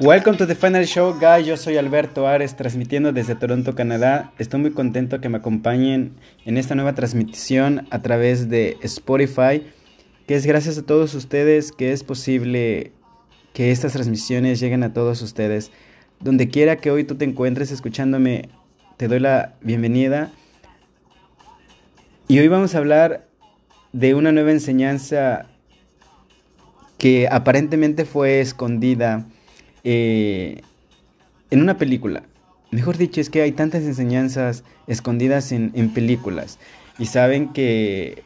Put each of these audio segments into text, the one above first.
Welcome to the final show, guys. Yo soy Alberto Ares, transmitiendo desde Toronto, Canadá. Estoy muy contento que me acompañen en esta nueva transmisión a través de Spotify, que es gracias a todos ustedes que es posible que estas transmisiones lleguen a todos ustedes. Donde quiera que hoy tú te encuentres escuchándome, te doy la bienvenida. Y hoy vamos a hablar de una nueva enseñanza que aparentemente fue escondida eh, en una película. Mejor dicho, es que hay tantas enseñanzas escondidas en, películas. Y saben que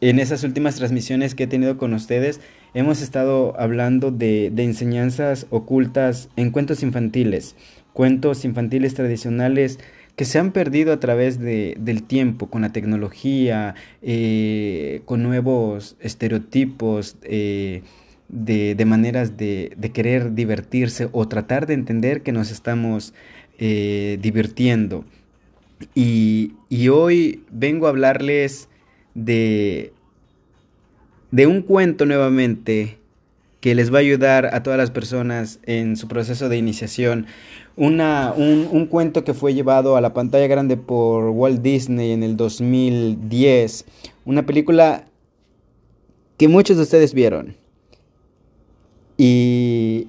en esas últimas transmisiones que he tenido con ustedes, hemos estado hablando de, enseñanzas ocultas en cuentos infantiles, cuentos infantiles tradicionales que se han perdido a través del tiempo, con la tecnología, eh, con nuevos estereotipos. Eh, de, maneras de, querer divertirse o tratar de entender que nos estamos eh, divirtiendo. Y, hoy vengo a hablarles de, de un cuento nuevamente que les va a ayudar a todas las personas en su proceso de iniciación. Una, un, un, cuento que fue llevado a la pantalla grande por Walt Disney en el 2010. Una película que muchos de ustedes vieron. Y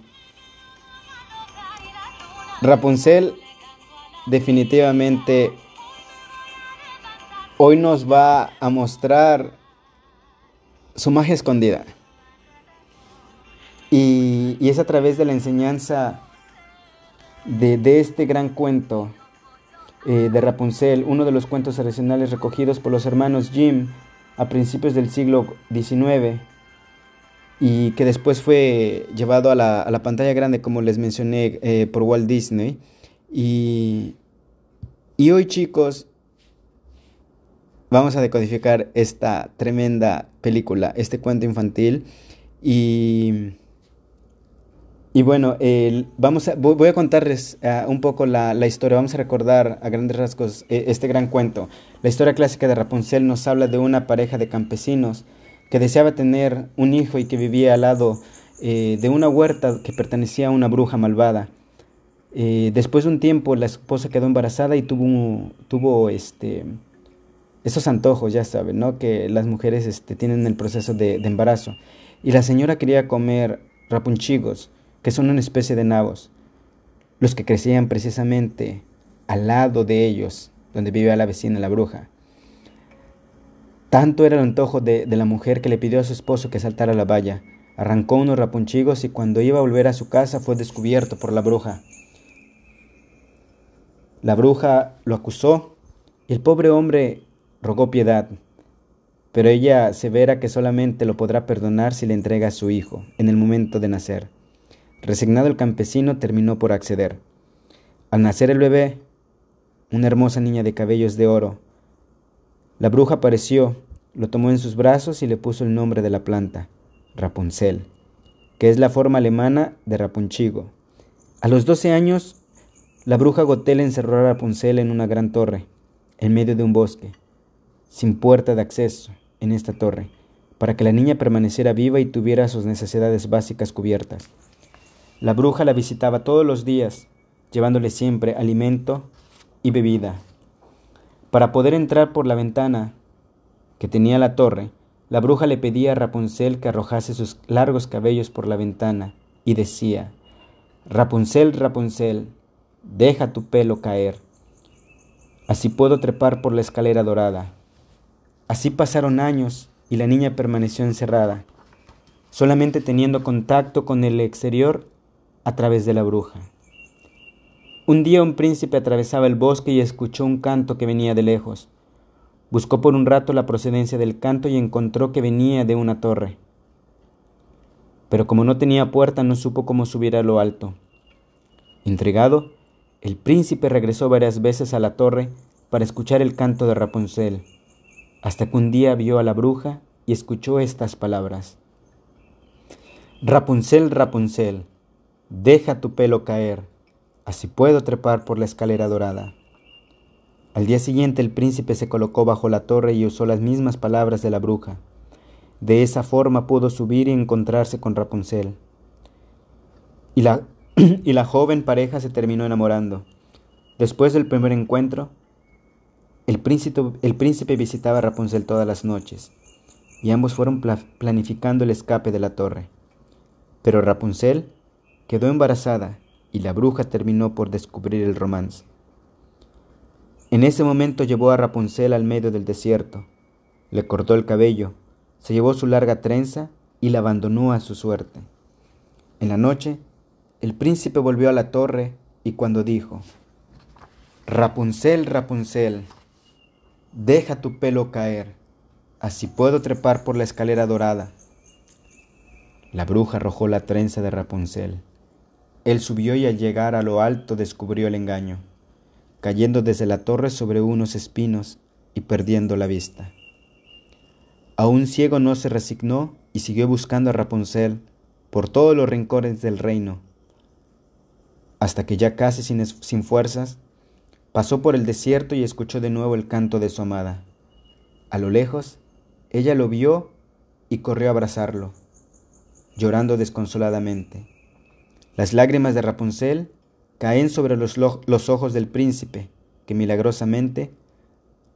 Rapunzel definitivamente hoy nos va a mostrar su magia escondida. Y, es a través de la enseñanza de, este gran cuento eh, de Rapunzel, uno de los cuentos tradicionales recogidos por los hermanos Jim a principios del siglo XIX y que después fue llevado a la, a la pantalla grande, como les mencioné, eh, por Walt Disney. Y, y hoy chicos, vamos a decodificar esta tremenda película, este cuento infantil. Y, y bueno, vamos a, voy a contarles ah, un poco la, historia, vamos a recordar a grandes rasgos eh, este gran cuento. La historia clásica de Rapunzel nos habla de una pareja de campesinos que deseaba tener un hijo y que vivía al lado eh, de una huerta que pertenecía a una bruja malvada. Eh, después de un tiempo la esposa quedó embarazada y tuvo, tuvo este, esos antojos, ya saben, ¿no? que las mujeres este, tienen el proceso de, embarazo. Y la señora quería comer rapunchigos, que son una especie de nabos, los que crecían precisamente al lado de ellos, donde vivía la vecina, la bruja. Tanto era el antojo de, la mujer que le pidió a su esposo que saltara la valla. Arrancó unos rapunchigos y cuando iba a volver a su casa fue descubierto por la bruja. La bruja lo acusó y el pobre hombre rogó piedad, pero ella severa que solamente lo podrá perdonar si le entrega a su hijo en el momento de nacer. Resignado el campesino terminó por acceder. Al nacer el bebé, una hermosa niña de cabellos de oro, la bruja apareció, lo tomó en sus brazos y le puso el nombre de la planta, Rapunzel, que es la forma alemana de Rapunchigo. A los doce años, la bruja Gotel encerró a Rapunzel en una gran torre, en medio de un bosque, sin puerta de acceso en esta torre, para que la niña permaneciera viva y tuviera sus necesidades básicas cubiertas. La bruja la visitaba todos los días, llevándole siempre alimento y bebida. Para poder entrar por la ventana que tenía la torre, la bruja le pedía a Rapunzel que arrojase sus largos cabellos por la ventana y decía, Rapunzel, Rapunzel, deja tu pelo caer. Así puedo trepar por la escalera dorada. Así pasaron años y la niña permaneció encerrada, solamente teniendo contacto con el exterior a través de la bruja. Un día un príncipe atravesaba el bosque y escuchó un canto que venía de lejos. Buscó por un rato la procedencia del canto y encontró que venía de una torre. Pero como no tenía puerta no supo cómo subir a lo alto. Intrigado, el príncipe regresó varias veces a la torre para escuchar el canto de Rapunzel, hasta que un día vio a la bruja y escuchó estas palabras. Rapunzel, Rapunzel, deja tu pelo caer Así puedo trepar por la escalera dorada. Al día siguiente el príncipe se colocó bajo la torre y usó las mismas palabras de la bruja. De esa forma pudo subir y encontrarse con Rapunzel. y la, y la joven pareja se terminó enamorando. Después del primer encuentro, el príncipe, el príncipe visitaba a Rapunzel todas las noches y ambos fueron planificando el escape de la torre. Pero Rapunzel quedó embarazada y la bruja terminó por descubrir el romance. En ese momento llevó a Rapunzel al medio del desierto, le cortó el cabello, se llevó su larga trenza y la abandonó a su suerte. En la noche, el príncipe volvió a la torre y cuando dijo, Rapunzel, Rapunzel, deja tu pelo caer, así puedo trepar por la escalera dorada. La bruja arrojó la trenza de Rapunzel. Él subió y al llegar a lo alto descubrió el engaño, cayendo desde la torre sobre unos espinos y perdiendo la vista. Aún ciego no se resignó y siguió buscando a Rapunzel por todos los rincones del reino, hasta que ya casi sin, sin fuerzas, pasó por el desierto y escuchó de nuevo el canto de su amada. A lo lejos, ella lo vio y corrió a abrazarlo, llorando desconsoladamente. Las lágrimas de Rapunzel caen sobre los, los ojos del príncipe, que milagrosamente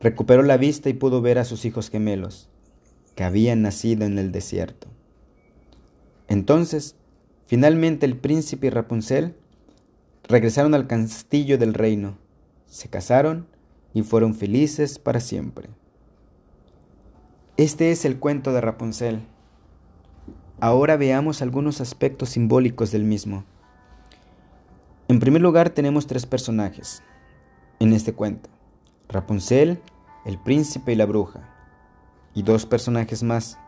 recuperó la vista y pudo ver a sus hijos gemelos, que habían nacido en el desierto. Entonces, finalmente el príncipe y Rapunzel regresaron al castillo del reino, se casaron y fueron felices para siempre. Este es el cuento de Rapunzel. Ahora veamos algunos aspectos simbólicos del mismo. En primer lugar tenemos tres personajes en este cuento. Rapunzel, el príncipe y la bruja. Y dos personajes más,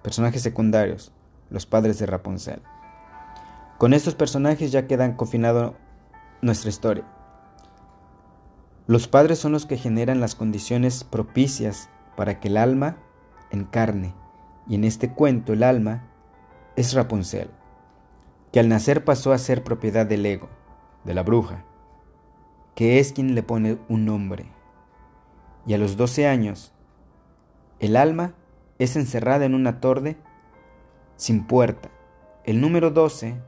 personajes secundarios, los padres de Rapunzel. Con estos personajes ya quedan confinado nuestra historia. Los padres son los que generan las condiciones propicias para que el alma encarne, y en este cuento el alma es Rapunzel, que al nacer pasó a ser propiedad del ego, de la bruja, que es quien le pone un nombre. Y a los 12 años, el alma es encerrada en una torre sin puerta. El número 12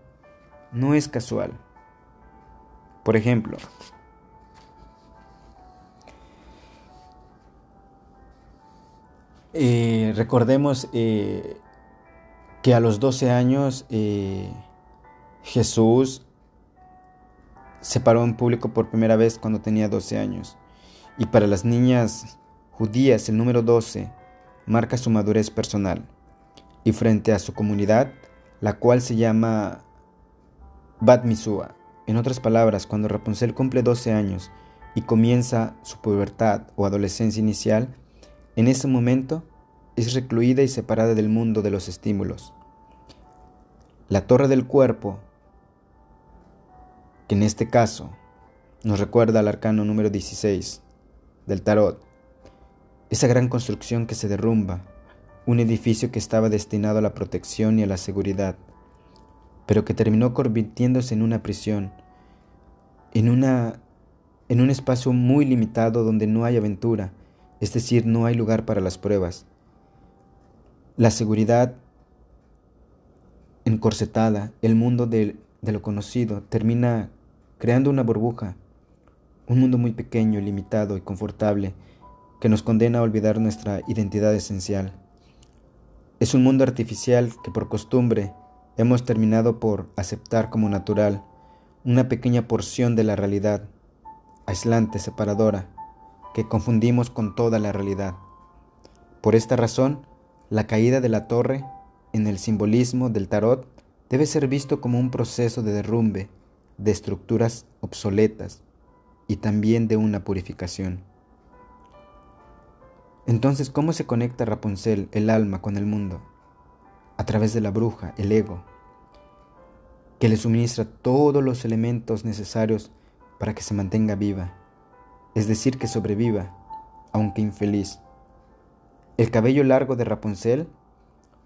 no es casual. Por ejemplo, eh, recordemos eh, que a los 12 años eh, Jesús se paró en público por primera vez cuando tenía 12 años. Y para las niñas judías el número 12 marca su madurez personal. Y frente a su comunidad, la cual se llama Bat Misua. En otras palabras, cuando Rapunzel cumple 12 años y comienza su pubertad o adolescencia inicial, en ese momento es recluida y separada del mundo de los estímulos. La torre del cuerpo que en este caso nos recuerda al arcano número 16 del tarot, esa gran construcción que se derrumba, un edificio que estaba destinado a la protección y a la seguridad, pero que terminó convirtiéndose en una prisión, en, una, en un espacio muy limitado donde no hay aventura, es decir, no hay lugar para las pruebas. La seguridad encorsetada, el mundo de, de lo conocido, termina creando una burbuja, un mundo muy pequeño, limitado y confortable que nos condena a olvidar nuestra identidad esencial. Es un mundo artificial que por costumbre hemos terminado por aceptar como natural, una pequeña porción de la realidad, aislante, separadora, que confundimos con toda la realidad. Por esta razón, la caída de la torre, en el simbolismo del tarot, debe ser visto como un proceso de derrumbe de estructuras obsoletas y también de una purificación. Entonces, ¿cómo se conecta Rapunzel, el alma, con el mundo? A través de la bruja, el ego, que le suministra todos los elementos necesarios para que se mantenga viva, es decir, que sobreviva, aunque infeliz. El cabello largo de Rapunzel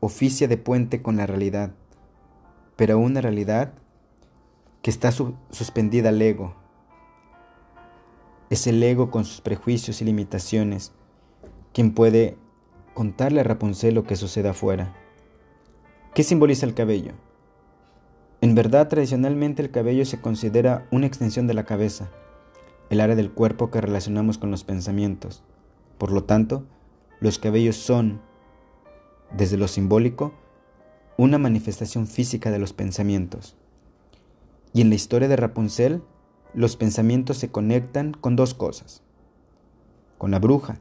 oficia de puente con la realidad, pero una realidad que está suspendida al ego. Es el ego con sus prejuicios y limitaciones quien puede contarle a Rapunzel lo que sucede afuera. ¿Qué simboliza el cabello? En verdad, tradicionalmente el cabello se considera una extensión de la cabeza, el área del cuerpo que relacionamos con los pensamientos. Por lo tanto, los cabellos son, desde lo simbólico, una manifestación física de los pensamientos. Y en la historia de Rapunzel, los pensamientos se conectan con dos cosas. Con la bruja,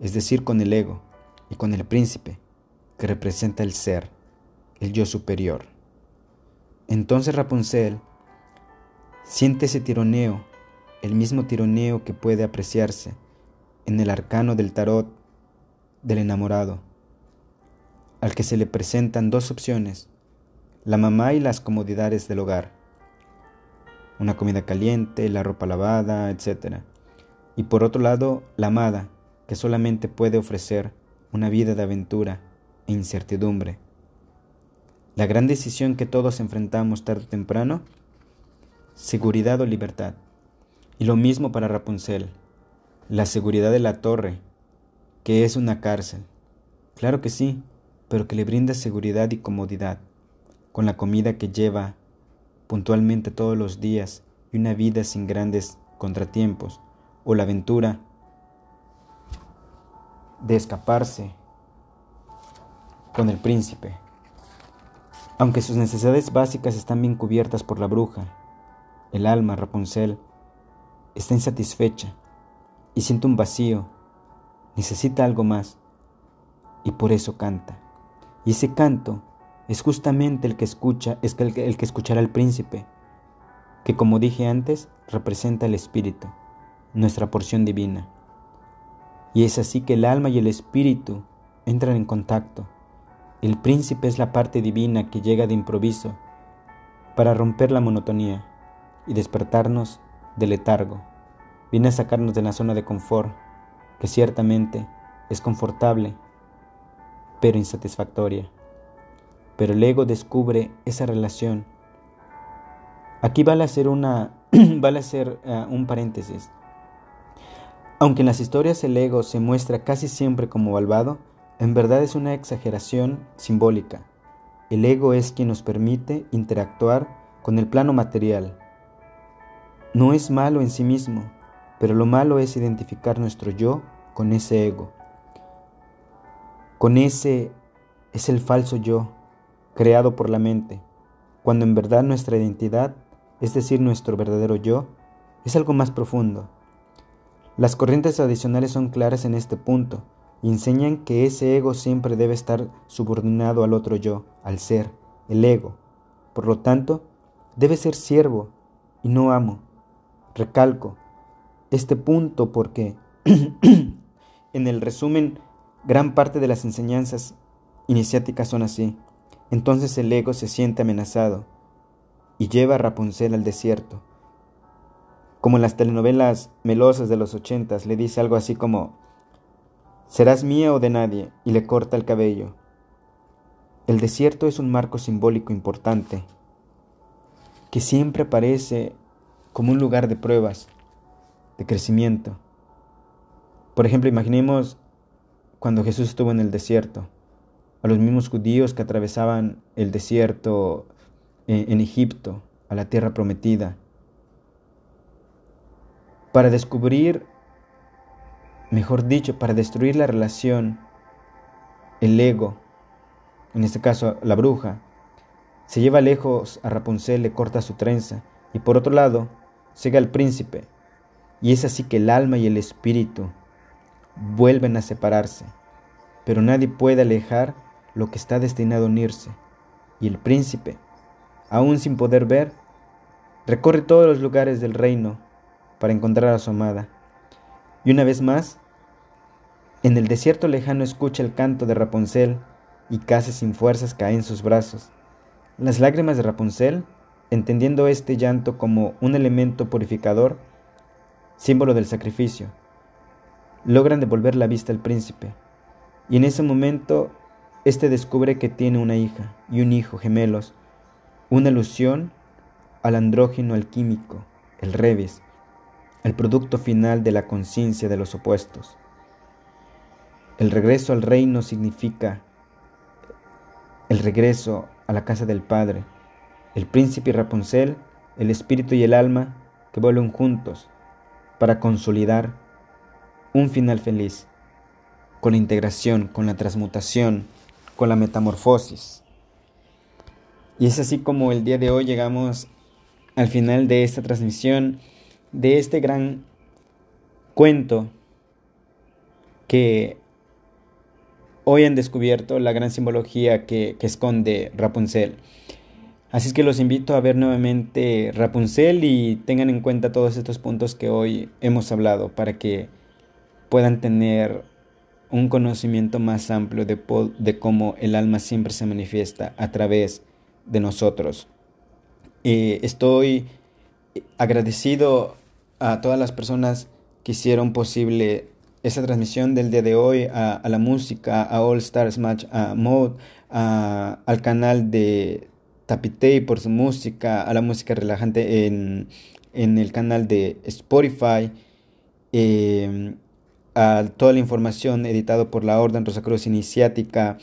es decir, con el ego, y con el príncipe, que representa el ser, el yo superior. Entonces Rapunzel siente ese tironeo, el mismo tironeo que puede apreciarse en el arcano del tarot del enamorado, al que se le presentan dos opciones, la mamá y las comodidades del hogar, una comida caliente, la ropa lavada, etc. Y por otro lado, la amada, que solamente puede ofrecer una vida de aventura e incertidumbre. La gran decisión que todos enfrentamos tarde o temprano, seguridad o libertad. Y lo mismo para Rapunzel, la seguridad de la torre, que es una cárcel. Claro que sí, pero que le brinda seguridad y comodidad, con la comida que lleva puntualmente todos los días y una vida sin grandes contratiempos, o la aventura de escaparse con el príncipe. Aunque sus necesidades básicas están bien cubiertas por la bruja, el alma, Rapunzel, está insatisfecha y siente un vacío, necesita algo más y por eso canta. Y ese canto es justamente el que escucha, es el que, escuchará al príncipe, que como dije antes, representa el espíritu, nuestra porción divina. Y es así que el alma y el espíritu entran en contacto. El príncipe es la parte divina que llega de improviso para romper la monotonía y despertarnos del letargo. Viene a sacarnos de la zona de confort, que ciertamente es confortable, pero insatisfactoria. Pero el ego descubre esa relación. Aquí vale hacer, una, vale hacer uh, un paréntesis. Aunque en las historias el ego se muestra casi siempre como malvado, en verdad es una exageración simbólica. El ego es quien nos permite interactuar con el plano material. No es malo en sí mismo, pero lo malo es identificar nuestro yo con ese ego. Con ese es el falso yo, creado por la mente, cuando en verdad nuestra identidad, es decir, nuestro verdadero yo, es algo más profundo las corrientes tradicionales son claras en este punto y enseñan que ese ego siempre debe estar subordinado al otro yo, al ser, el ego. Por lo tanto, debe ser siervo y no amo. Recalco este punto porque en el resumen gran parte de las enseñanzas iniciáticas son así. Entonces el ego se siente amenazado y lleva a Rapunzel al desierto como en las telenovelas melosas de los ochentas, le dice algo así como, serás mía o de nadie, y le corta el cabello. El desierto es un marco simbólico importante, que siempre aparece como un lugar de pruebas, de crecimiento. Por ejemplo, imaginemos cuando Jesús estuvo en el desierto, a los mismos judíos que atravesaban el desierto en, Egipto, a la tierra prometida, para descubrir, mejor dicho, para destruir la relación, el ego, en este caso la bruja, se lleva lejos a Rapunzel, le corta su trenza, y por otro lado, sigue al príncipe, y es así que el alma y el espíritu vuelven a separarse, pero nadie puede alejar lo que está destinado a unirse, y el príncipe, aún sin poder ver, recorre todos los lugares del reino para encontrar a su amada. Y una vez más, en el desierto lejano escucha el canto de Rapunzel y casi sin fuerzas cae en sus brazos. Las lágrimas de Rapunzel, entendiendo este llanto como un elemento purificador, símbolo del sacrificio, logran devolver la vista al príncipe. Y en ese momento, éste descubre que tiene una hija y un hijo gemelos, una alusión al andrógeno alquímico, el Revis, el producto final de la conciencia de los opuestos. El regreso al reino significa el regreso a la casa del Padre, el príncipe y Rapunzel, el espíritu y el alma que vuelven juntos para consolidar un final feliz, con la integración, con la transmutación, con la metamorfosis. Y es así como el día de hoy llegamos al final de esta transmisión, de este gran cuento que hoy han descubierto la gran simbología que, esconde Rapunzel. Así es que los invito a ver nuevamente Rapunzel y tengan en cuenta todos estos puntos que hoy hemos hablado para que puedan tener un conocimiento más amplio de, cómo el alma siempre se manifiesta a través de nosotros. Eh, estoy agradecido a todas las personas que hicieron posible esta transmisión del día de hoy, a, la música, a All Stars Match, a Mode, al canal de Tapitei por su música, a la música relajante en, el canal de Spotify, em, a toda la información editado por la Orden Rosacruz Iniciática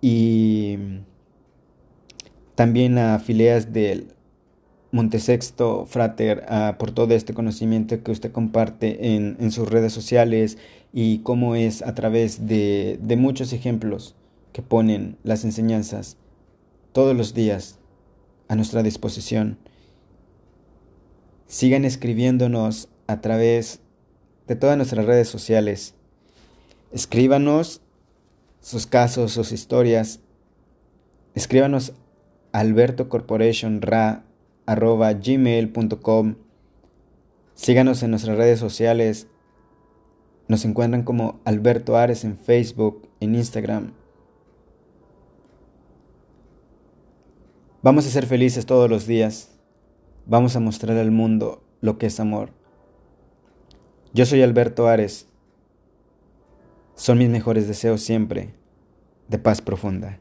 y también a filias del Montesexto Frater por todo este conocimiento que usted comparte en, sus redes sociales y cómo es a través de muchos ejemplos que ponen las enseñanzas todos los días a nuestra disposición. Sigan escribiéndonos a través de todas nuestras redes sociales. Escríbanos sus casos, sus historias. Escríbanos albertocorporationra.gmail.com Síganos en nuestras redes sociales. Nos encuentran como Alberto Ares en Facebook, en Instagram, Vamos a ser felices todos los días. Vamos a mostrar al mundo lo que es amor. Yo soy Alberto Ares. Son mis mejores deseos siempre de paz profunda.